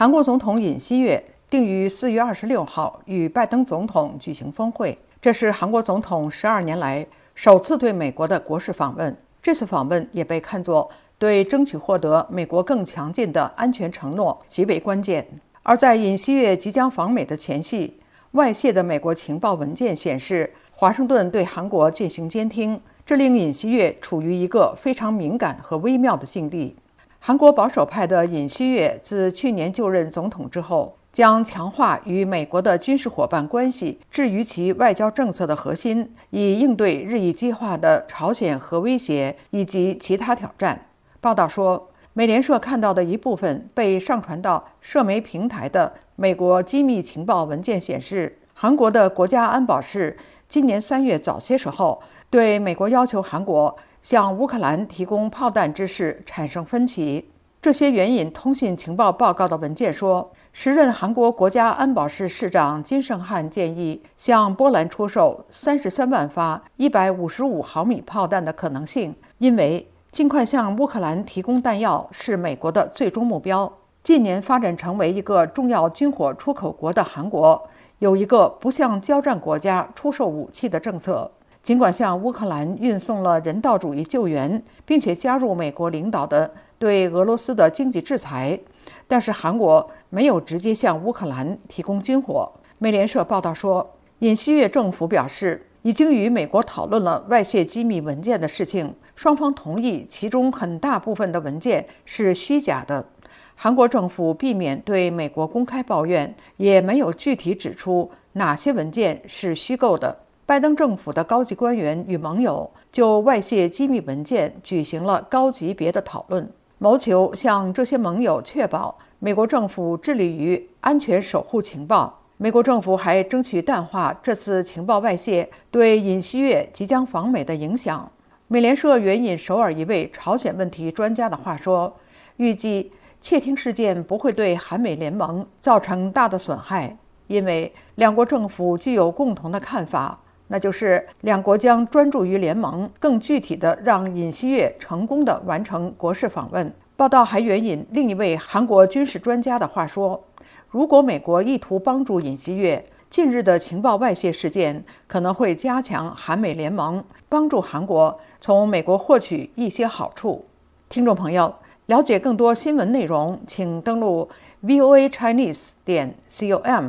韩国总统尹锡悦定于四月二十六号与拜登总统举行峰会，这是韩国总统十二年来首次对美国的国事访问。这次访问也被看作对争取获得美国更强劲的安全承诺极为关键。而在尹锡悦即将访美的前夕，外泄的美国情报文件显示，华盛顿对韩国进行监听，这令尹锡悦处于一个非常敏感和微妙的境地。韩国保守派的尹锡悦自去年就任总统之后，将强化与美国的军事伙伴关系置于其外交政策的核心，以应对日益激化的朝鲜核威胁以及其他挑战。报道说，美联社看到的一部分被上传到社媒平台的美国机密情报文件显示，韩国的国家安保室今年三月早些时候对美国要求韩国。向乌克兰提供炮弹之事产生分歧。这些援引通信情报报告的文件说，时任韩国国家安保室室长金圣汉建议向波兰出售三十三万发一百五十五毫米炮弹的可能性，因为尽快向乌克兰提供弹药是美国的最终目标。近年发展成为一个重要军火出口国的韩国，有一个不向交战国家出售武器的政策。尽管向乌克兰运送了人道主义救援，并且加入美国领导的对俄罗斯的经济制裁，但是韩国没有直接向乌克兰提供军火。美联社报道说，尹锡悦政府表示已经与美国讨论了外泄机密文件的事情，双方同意其中很大部分的文件是虚假的。韩国政府避免对美国公开抱怨，也没有具体指出哪些文件是虚构的。拜登政府的高级官员与盟友就外泄机密文件举行了高级别的讨论，谋求向这些盟友确保美国政府致力于安全守护情报。美国政府还争取淡化这次情报外泄对尹锡悦即将访美的影响。美联社援引首尔一位朝鲜问题专家的话说：“预计窃听事件不会对韩美联盟造成大的损害，因为两国政府具有共同的看法。”那就是两国将专注于联盟，更具体的让尹锡悦成功的完成国事访问。报道还援引另一位韩国军事专家的话说：“如果美国意图帮助尹锡悦，近日的情报外泄事件可能会加强韩美联盟，帮助韩国从美国获取一些好处。”听众朋友，了解更多新闻内容，请登录 voa chinese 点 com。